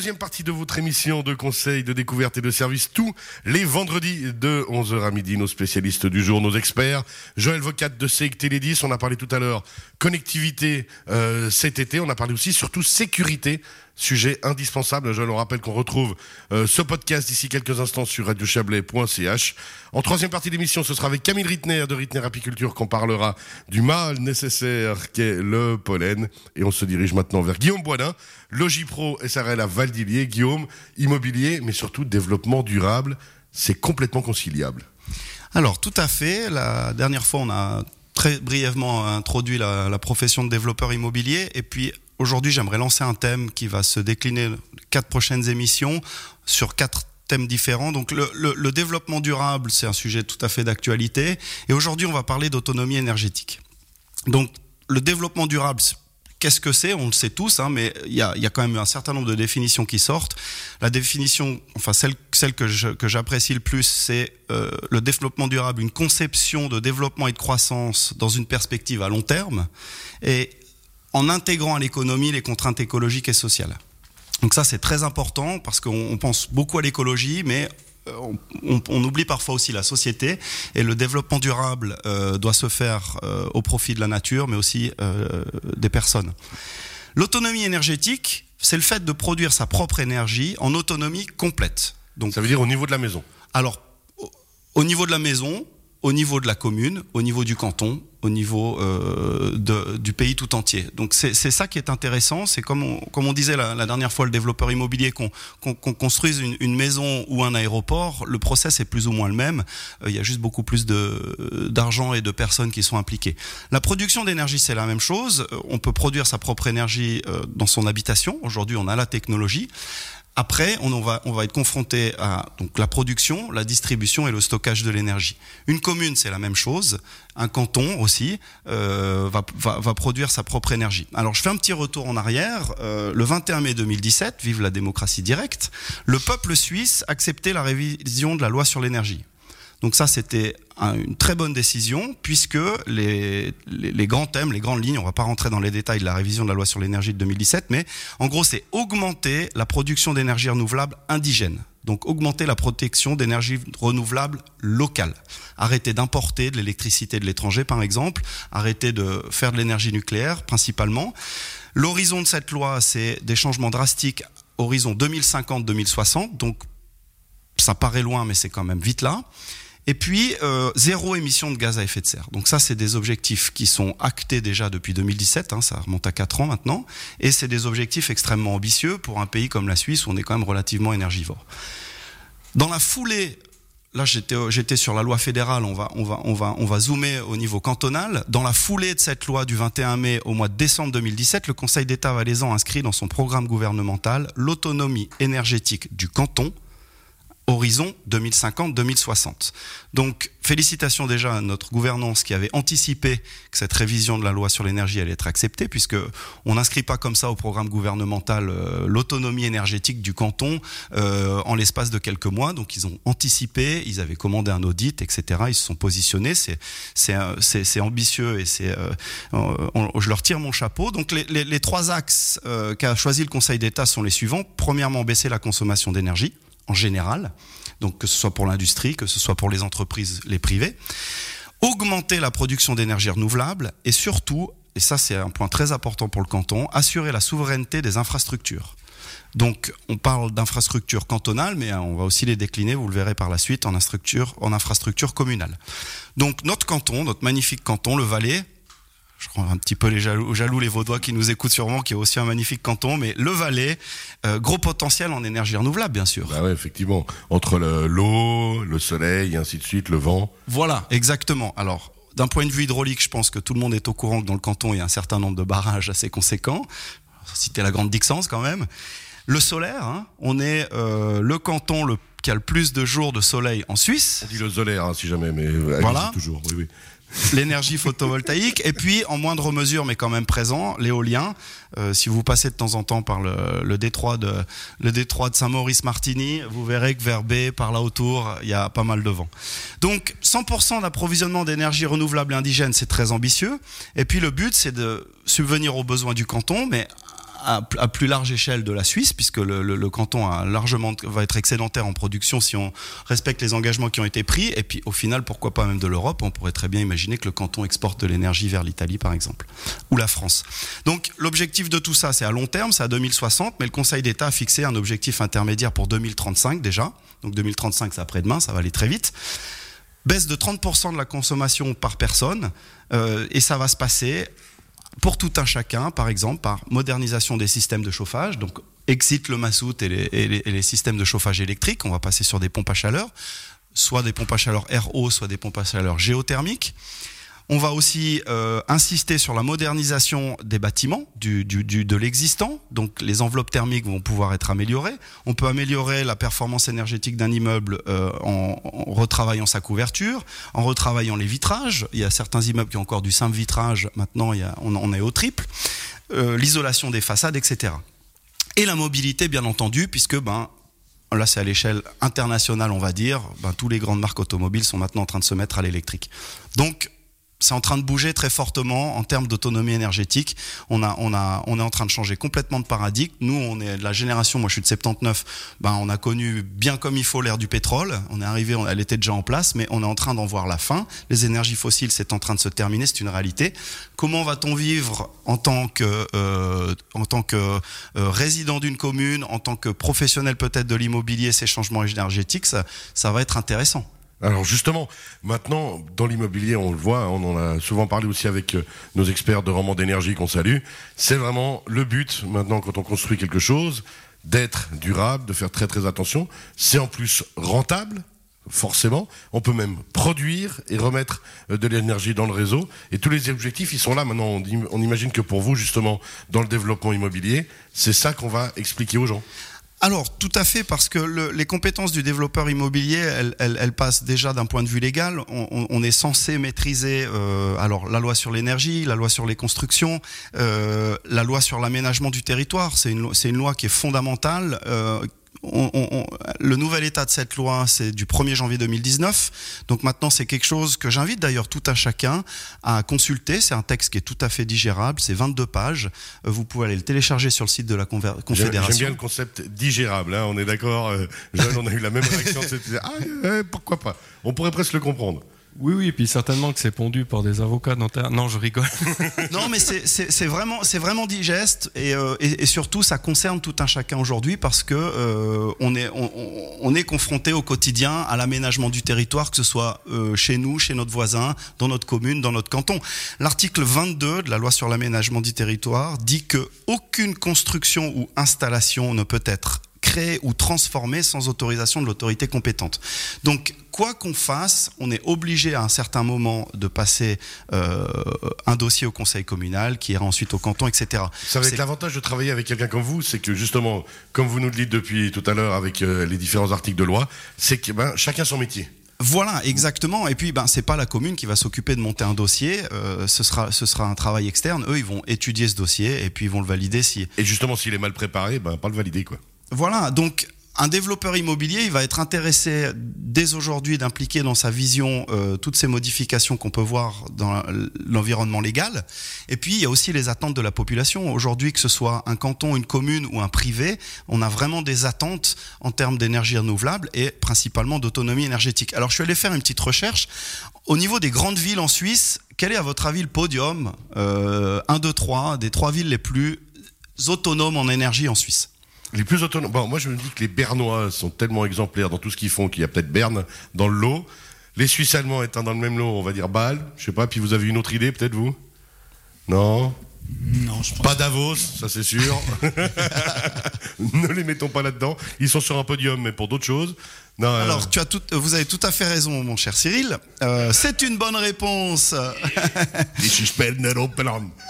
deuxième partie de votre émission de conseils, de découverte et de services tous les vendredis de 11h à midi. Nos spécialistes du jour, nos experts. Joël Vocat de CEIC Télédis, on a parlé tout à l'heure connectivité euh, cet été, on a parlé aussi surtout sécurité Sujet indispensable. Je le rappelle qu'on retrouve euh, ce podcast d'ici quelques instants sur radiochablais.ch. En troisième partie d'émission, ce sera avec Camille Rittner de Rittner Apiculture qu'on parlera du mal nécessaire qu'est le pollen. Et on se dirige maintenant vers Guillaume Boisdin, Logipro SRL à Valdilier. Guillaume, immobilier, mais surtout développement durable, c'est complètement conciliable. Alors, tout à fait. La dernière fois, on a très brièvement introduit la, la profession de développeur immobilier. Et puis, Aujourd'hui, j'aimerais lancer un thème qui va se décliner quatre prochaines émissions sur quatre thèmes différents. Donc le, développement durable, c'est un sujet tout à fait d'actualité. Et aujourd'hui, on va parler d'autonomie énergétique. Donc le développement durable, qu'est-ce que c'est? On le sait tous, hein, mais il y a, quand même un certain nombre de définitions qui sortent. La définition, enfin celle, celle que, j'apprécie le plus, c'est euh, le développement durable, une conception de développement et de croissance dans une perspective à long terme. Et en intégrant à l'économie les contraintes écologiques et sociales. Donc ça, c'est très important parce qu'on pense beaucoup à l'écologie, mais euh, on, oublie parfois aussi la société et le développement durable euh, doit se faire euh, au profit de la nature, mais aussi des personnes. L'autonomie énergétique, c'est le fait de produire sa propre énergie en autonomie complète. Donc, ça veut dire au niveau de la maison. Alors, au niveau de la maison, au niveau de la commune, au niveau du canton, au niveau euh, de, du pays tout entier. Donc c'est ça qui est intéressant, c'est comme on, comme on disait la, la, dernière fois, le développeur immobilier, qu'on construise une, une, maison ou un aéroport, le process est plus ou moins le même, euh, il y a juste beaucoup plus d'argent et de personnes qui sont impliquées. La production d'énergie, c'est la même chose, euh, on peut produire sa propre énergie euh, dans son habitation, aujourd'hui on a la technologie, après, on va, être confronté à la production, la distribution et le stockage de l'énergie. Une commune, c'est la même chose. Un canton aussi euh, va, produire sa propre énergie. Alors, je fais un petit retour en arrière. Euh, le 21 mai 2017, vive la démocratie directe, le peuple suisse acceptait la révision de la loi sur l'énergie. Donc ça, c'était une très bonne décision puisque les, grands thèmes, les grandes lignes, on va pas rentrer dans les détails de la révision de la loi sur l'énergie de 2017, mais en gros, c'est augmenter la production d'énergie renouvelable indigène. Donc augmenter la protection d'énergie renouvelable locale. Arrêter d'importer de l'électricité de l'étranger, par exemple. Arrêter de faire de l'énergie nucléaire, principalement. L'horizon de cette loi, c'est des changements drastiques horizon 2050-2060. Donc ça paraît loin, mais c'est quand même vite là. Et puis, euh, zéro émission de gaz à effet de serre. Donc ça, c'est des objectifs qui sont actés déjà depuis 2017, hein, ça remonte à 4 ans maintenant, et c'est des objectifs extrêmement ambitieux pour un pays comme la Suisse où on est quand même relativement énergivore. Dans la foulée, là j'étais j'étais sur la loi fédérale, on va on va zoomer au niveau cantonal. Dans la foulée de cette loi du 21 mai au mois de décembre 2017, le Conseil d'État valaisan inscrit dans son programme gouvernemental l'autonomie énergétique du canton horizon 2050-2060. Donc, félicitations déjà à notre gouvernance qui avait anticipé que cette révision de la loi sur l'énergie allait être acceptée, puisque on n'inscrit pas comme ça au programme gouvernemental euh, l'autonomie énergétique du canton euh, en l'espace de quelques mois. Donc, ils ont anticipé, ils avaient commandé un audit, etc. Ils se sont positionnés. C'est c'est ambitieux et c'est euh, je leur tire mon chapeau. Donc, les, les, les trois axes qu'a choisi le Conseil d'État sont les suivants. Premièrement, baisser la consommation d'énergie en général, donc que ce soit pour l'industrie, que ce soit pour les entreprises, les privés, augmenter la production d'énergie renouvelable et surtout, et ça c'est un point très important pour le canton, assurer la souveraineté des infrastructures. Donc, on parle d'infrastructures cantonales, mais on va aussi les décliner, vous le verrez par la suite, en infrastructure, en infrastructure communale. Donc, notre canton, notre magnifique canton, le Valais, je crois un petit peu les jaloux, jaloux les Vaudois qui nous écoutent sûrement, qui est aussi un magnifique canton, mais le Valais, euh, gros potentiel en énergie renouvelable, bien sûr. Bah ouais, effectivement. Entre l'eau, le, soleil, et ainsi de suite, le vent. Voilà, exactement. Alors, d'un point de vue hydraulique, je pense que tout le monde est au courant que dans le canton, il y a un certain nombre de barrages assez conséquents. Citer la Grande Dixence quand même. Le solaire, hein, on est euh, le canton le, qui a le plus de jours de soleil en Suisse. On dit le solaire, hein, si jamais, mais voilà. toujours. Oui, oui l'énergie photovoltaïque et puis en moindre mesure mais quand même présent l'éolien. Euh, si vous passez de temps en temps par le, le détroit de le détroit de Saint-Maurice-Martigny vous verrez que vers B par là autour il y a pas mal de vent. Donc 100% d'approvisionnement d'énergie renouvelable indigène c'est très ambitieux. Et puis le but c'est de subvenir aux besoins du canton mais à, plus large échelle de la Suisse, puisque le, canton largement, va être excédentaire en production si on respecte les engagements qui ont été pris. Et puis au final, pourquoi pas même de l'Europe? On pourrait très bien imaginer que le canton exporte de l'énergie vers l'Italie, par exemple, ou la France. Donc l'objectif de tout ça, c'est à long terme, c'est à 2060, mais le Conseil d'État a fixé un objectif intermédiaire pour 2035 déjà. Donc 2035, c'est après-demain, ça va aller très vite baisse de 30% de la consommation par personne, euh, et ça va se passer pour tout un chacun, par exemple, par modernisation des systèmes de chauffage, donc exit le mazout et les, systèmes de chauffage électrique, on va passer sur des pompes à chaleur, soit des pompes à chaleur RO, soit des pompes à chaleur géothermiques. On va aussi euh, insister sur la modernisation des bâtiments, du, de l'existant. Donc les enveloppes thermiques vont pouvoir être améliorées. On peut améliorer la performance énergétique d'un immeuble euh, en, retravaillant sa couverture, en retravaillant les vitrages. Il y a certains immeubles qui ont encore du simple vitrage. Maintenant, on, est au triple. Euh, l'isolation des façades, etc. Et la mobilité, bien entendu, puisque ben, là c'est à l'échelle internationale, on va dire, ben, tous les grandes marques automobiles sont maintenant en train de se mettre à l'électrique. Donc c'est en train de bouger très fortement en termes d'autonomie énergétique. On a, on a, on est en train de changer complètement de paradigme. Nous, on est de la génération, moi je suis de 79, ben on a connu bien comme il faut l'ère du pétrole. On est arrivé, elle était déjà en place, mais on est en train d'en voir la fin. Les énergies fossiles, c'est en train de se terminer, c'est une réalité. Comment va-t-on vivre en tant que, euh, en tant que euh, résident d'une commune, en tant que professionnel peut-être de l'immobilier, ces changements énergétiques, ça, ça va être intéressant. Alors justement, maintenant, dans l'immobilier, on le voit, on en a souvent parlé aussi avec euh, nos experts de rendement d'énergie qu'on salue, c'est vraiment le but maintenant quand on construit quelque chose, d'être durable, de faire très très attention. C'est en plus rentable, forcément. On peut même produire et remettre euh, de l'énergie dans le réseau. Et tous les objectifs, ils sont là. Maintenant, on imagine que pour vous, justement, dans le développement immobilier, c'est ça qu'on va expliquer aux gens alors, tout à fait, parce que les compétences du développeur immobilier, elles, passent déjà d'un point de vue légal. On, est censé maîtriser euh, alors la loi sur l'énergie, la loi sur les constructions, euh, la loi sur l'aménagement du territoire. C'est une, une, loi qui est fondamentale, euh, on, le nouvel état de cette loi, c'est du 1er janvier 2019. Donc maintenant, c'est quelque chose que j'invite d'ailleurs tout à chacun à consulter. C'est un texte qui est tout à fait digérable. C'est 22 pages. Euh, vous pouvez aller le télécharger sur le site de la Confédération. J'aime bien le concept digérable. Hein. On est d'accord. Euh, on a eu la même réaction. ah, pourquoi pas On pourrait presque le comprendre. Oui, oui, puis certainement que c'est pondu par des avocats notaires. Non, je rigole. non, mais c'est vraiment, vraiment digeste euh, et, et, surtout ça concerne tout un chacun aujourd'hui parce que euh, on est, on, est confronté au quotidien à l'aménagement du territoire, que ce soit euh, chez nous, chez notre voisin, dans notre commune, dans notre canton. L'article 22 de la loi sur l'aménagement du territoire dit que aucune construction ou installation ne peut être créée ou transformée sans autorisation de l'autorité compétente. Donc quoi qu'on fasse, on est obligé à un certain moment de passer euh, un dossier au conseil communal, qui ira ensuite au canton, etc. Ça va être l'avantage de travailler avec quelqu'un comme vous, c'est que justement, comme vous nous le dites depuis tout à l'heure avec euh, les différents articles de loi, c'est que ben, chacun son métier. Voilà, exactement. Et puis, ben, c'est pas la commune qui va s'occuper de monter un dossier. Euh, ce sera, ce sera un travail externe. Eux, ils vont étudier ce dossier et puis ils vont le valider si. Et justement, s'il est mal préparé, ben, pas le valider, quoi. Voilà. Donc, un développeur immobilier, il va être intéressé dès aujourd'hui d'impliquer dans sa vision euh, toutes ces modifications qu'on peut voir dans l'environnement légal. Et puis, il y a aussi les attentes de la population. Aujourd'hui, que ce soit un canton, une commune ou un privé, on a vraiment des attentes en termes d'énergie renouvelable et principalement d'autonomie énergétique. Alors, je suis allé faire une petite recherche. Au niveau des grandes villes en Suisse, quel est à votre avis le podium, euh, 1, 2, 3, des trois villes les plus autonomes en énergie en Suisse? Les plus autonomes. Bon, moi, je me dis que les Bernois sont tellement exemplaires dans tout ce qu'ils font qu'il y a peut-être Berne dans le lot. Les Suisses allemands étant dans le même lot, on va dire Bâle. Je sais pas. Puis vous avez une autre idée, peut-être vous? Non? Non, je pense pas Davos, ça c'est sûr. ne les mettons pas là-dedans. Ils sont sur un podium, mais pour d'autres choses. Euh, Alors, tu as tout, vous avez tout à fait raison, mon cher Cyril. Euh, c'est une bonne réponse.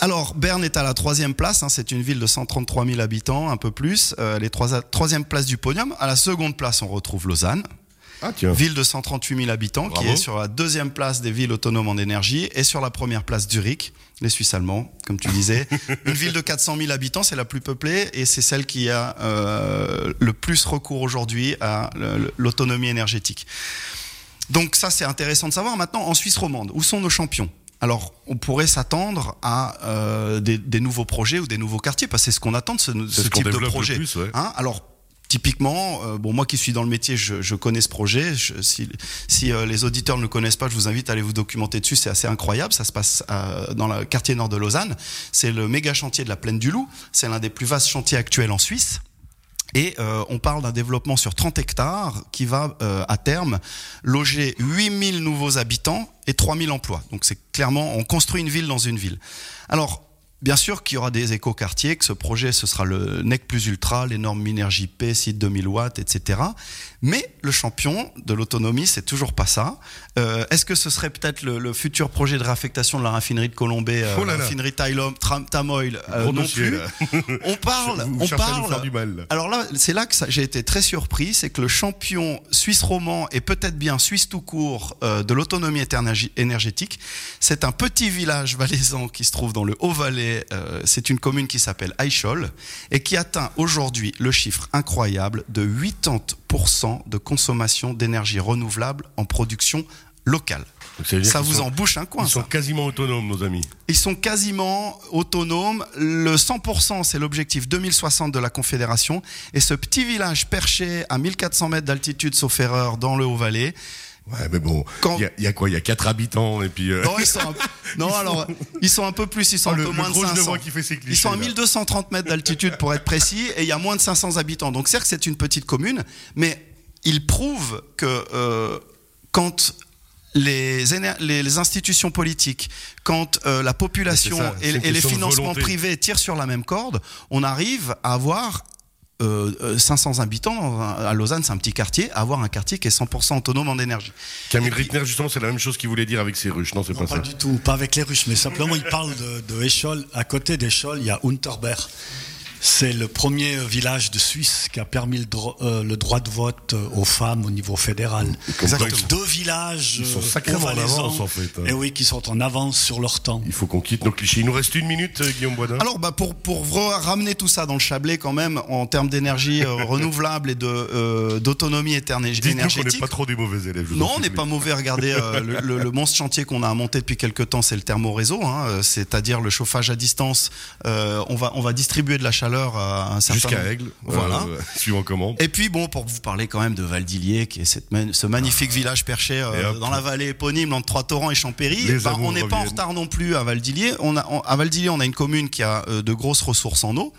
Alors, Berne est à la troisième place. Hein, c'est une ville de 133 000 habitants, un peu plus. Euh, les trois, troisième place du podium. À la seconde place, on retrouve Lausanne. Ah, ville de 138 000 habitants, qui est sur la deuxième place des villes autonomes en énergie, et sur la première place Zurich, les Suisses allemands, comme tu disais. Une ville de 400 000 habitants, c'est la plus peuplée, et c'est celle qui a euh, le plus recours aujourd'hui à l'autonomie énergétique. Donc ça, c'est intéressant de savoir. Maintenant, en Suisse romande, où sont nos champions? Alors on pourrait s'attendre à euh, des, des, nouveaux projets ou des nouveaux quartiers, parce que c'est ce qu'on attend de ce, ce type de projet. Plus, ouais. hein? Alors Typiquement, euh, bon moi qui suis dans le métier, je, je connais ce projet. Je, si, si euh, les auditeurs ne le connaissent pas, je vous invite à aller vous documenter dessus. C'est assez incroyable. Ça se passe euh, dans le quartier nord de Lausanne. C'est le méga chantier de la plaine du Loup. C'est l'un des plus vastes chantiers actuels en Suisse. Et euh, on parle d'un développement sur 30 hectares qui va euh, à terme loger 8000 nouveaux habitants et 3000 emplois. Donc c'est clairement, on construit une ville dans une ville. Alors, Bien sûr qu'il y aura des éco-quartiers, que ce projet, ce sera le NEC plus ultra, les normes Minergie-P, site 2000 watts, etc. Mais le champion de l'autonomie, c'est toujours pas ça. Euh, Est-ce que ce serait peut-être le, le, futur projet de réaffectation de la raffinerie de Colombay, euh, Oh là là. raffinerie Tylom, Tamoil euh, Non plus? là. On parle, Vous on cherchez à nous parle. faire du mal, là. Alors là, c'est là que j'ai été très surpris, c'est que le champion suisse roman et peut-être bien suisse tout court euh, de l'autonomie énergétique, c'est un petit village valaisan qui se trouve dans le Haut-Valais. Euh, c'est une commune qui s'appelle Eichol et qui atteint aujourd'hui le chiffre incroyable de 80% de consommation d'énergie renouvelable en production locale. Ça vous sont- en bouche un coin, Ils sont ça. quasiment autonomes, nos amis. Ils sont quasiment autonomes. Le 100%, c'est l'objectif 2060 de la Confédération. Et ce petit village perché à 1400 mètres d'altitude, sauf erreur, dans le Haut-Valais. Ouais, mais bon, il Quand- y, a- il y a quoi Il y a 4 habitants et puis. euh, Non, ils sont un... non, alors, ils sont un peu plus, ils sont Oh, un le, peu le moins de gros 500. genevois qui fait ses clichés. Ils sont à là. 1230 mètres d'altitude pour être précis, et il y a moins de 500 habitants. Donc certes, c'est une petite commune, mais il prouve que euh, quand les, institutions politiques, quand euh, la population ça, et, les financements volonté. privés tirent sur la même corde, on arrive à avoir euh, euh, 500 habitants à Lausanne, c'est un petit quartier, avoir un quartier qui est 100% autonome en énergie. Camille Rittner, justement, c'est la même chose qu'il voulait dire avec ses ruches. Non, c'est Non, pas pas ça. du tout, pas avec les Russes, mais simplement il parle de, de. À côté d'Eschol, il y a Unterberg. C'est le premier village de Suisse qui a permis le, dro- euh, le droit de vote euh, aux femmes au niveau fédéral. Quoi, Donc deux villages Ils sont euh, sacrément en avance, en fait, hein. Et oui, qui sont en avance sur leur temps. Il faut qu'on quitte nos clichés. Il nous reste une minute, euh, Guillaume Boisdin. Alors, bah, pour, ramener tout ça dans le Chablais, quand même, en termes d'énergie euh, renouvelable et euh, d'autonomie éterné- Dites-nous qu'on n'est énergétique. pas trop des mauvais élèves. Non, on n'est pas mauvais. Regardez, euh, le, le- le monstre chantier qu'on a monté depuis quelques temps, c'est le thermoréseau, hein, euh, c'est-à-dire le chauffage à distance. Euh, on va on va distribuer de la chaleur à un certain Jusqu'à Aigle. Voilà. euh, suivant comment. Et puis bon, pour vous parler quand même de Valdilier, qui est cette ce magnifique village perché euh, dans la vallée éponyme entre Trois-Torrents et Champéry, bah, amours on n'est pas en retard non plus à Valdilier. On a, on- à Valdilier, on a une commune qui a euh, de grosses ressources en eau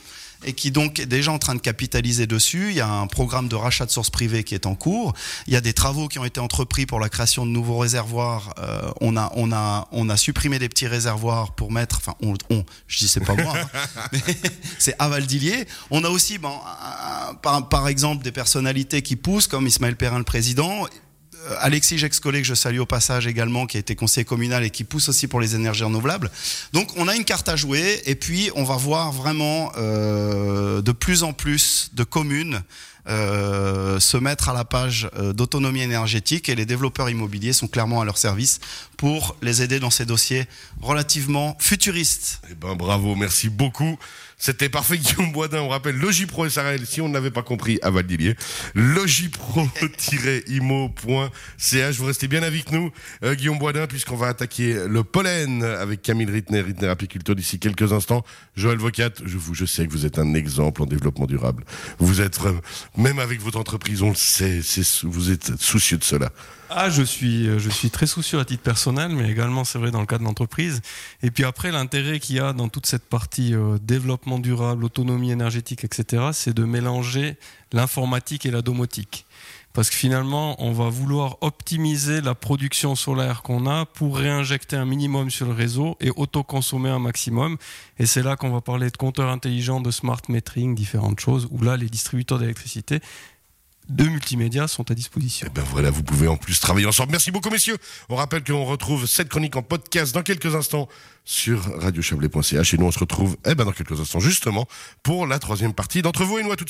et qui donc est déjà en train de capitaliser dessus. Il y a un programme de rachat de sources privées qui est en cours. Il y a des travaux qui ont été entrepris pour la création de nouveaux réservoirs. Euh, on a on a on a supprimé des petits réservoirs pour mettre. Enfin, on, on je dis c'est pas moi, hein, mais c'est à Valdilier. On a aussi, bon, par, par exemple, des personnalités qui poussent, comme Ismaël Perrin, le président. Euh, Alexis Jexcollet, que je salue au passage également, qui a été conseiller communal et qui pousse aussi pour les énergies renouvelables. Donc on a une carte à jouer et puis on va voir vraiment euh, de plus en plus de communes euh, se mettre à la page euh, d'autonomie énergétique et les développeurs immobiliers sont clairement à leur service pour les aider dans ces dossiers relativement futuristes. Eh ben, bravo, merci beaucoup. C'était parfait, Guillaume Boisdin. On rappelle Logipro SRL, si on ne l'avait pas compris, à Valdilier. Logipro-imo.ch. Vous restez bien avec nous, euh, Guillaume Boisdin, puisqu'on va attaquer le pollen avec Camille Rittner, Rittner apiculteur d'ici quelques instants. Joël Vocat, je vous, je sais que vous êtes un exemple en développement durable. Vous êtes même avec votre entreprise, on le sait, vous êtes soucieux de cela. Ah, je suis, euh, je suis très soucieux à titre personnel, mais également, c'est vrai, dans le cadre de l'entreprise. Et puis après, l'intérêt qu'il y a dans toute cette partie euh, développement durable, autonomie énergétique, etc., c'est de mélanger l'informatique et la domotique. Parce que finalement, on va vouloir optimiser la production solaire qu'on a pour réinjecter un minimum sur le réseau et autoconsommer un maximum. Et c'est là qu'on va parler de compteurs intelligents, de smart metering, différentes choses, où là, les distributeurs d'électricité de multimédia sont à disposition. Eh ben voilà, vous pouvez en plus travailler ensemble. Merci beaucoup, messieurs. On rappelle qu'on retrouve cette chronique en podcast dans quelques instants sur radiochablais.ch et nous on se retrouve eh ben, dans quelques instants justement pour la troisième partie d'entre vous et nous à tout.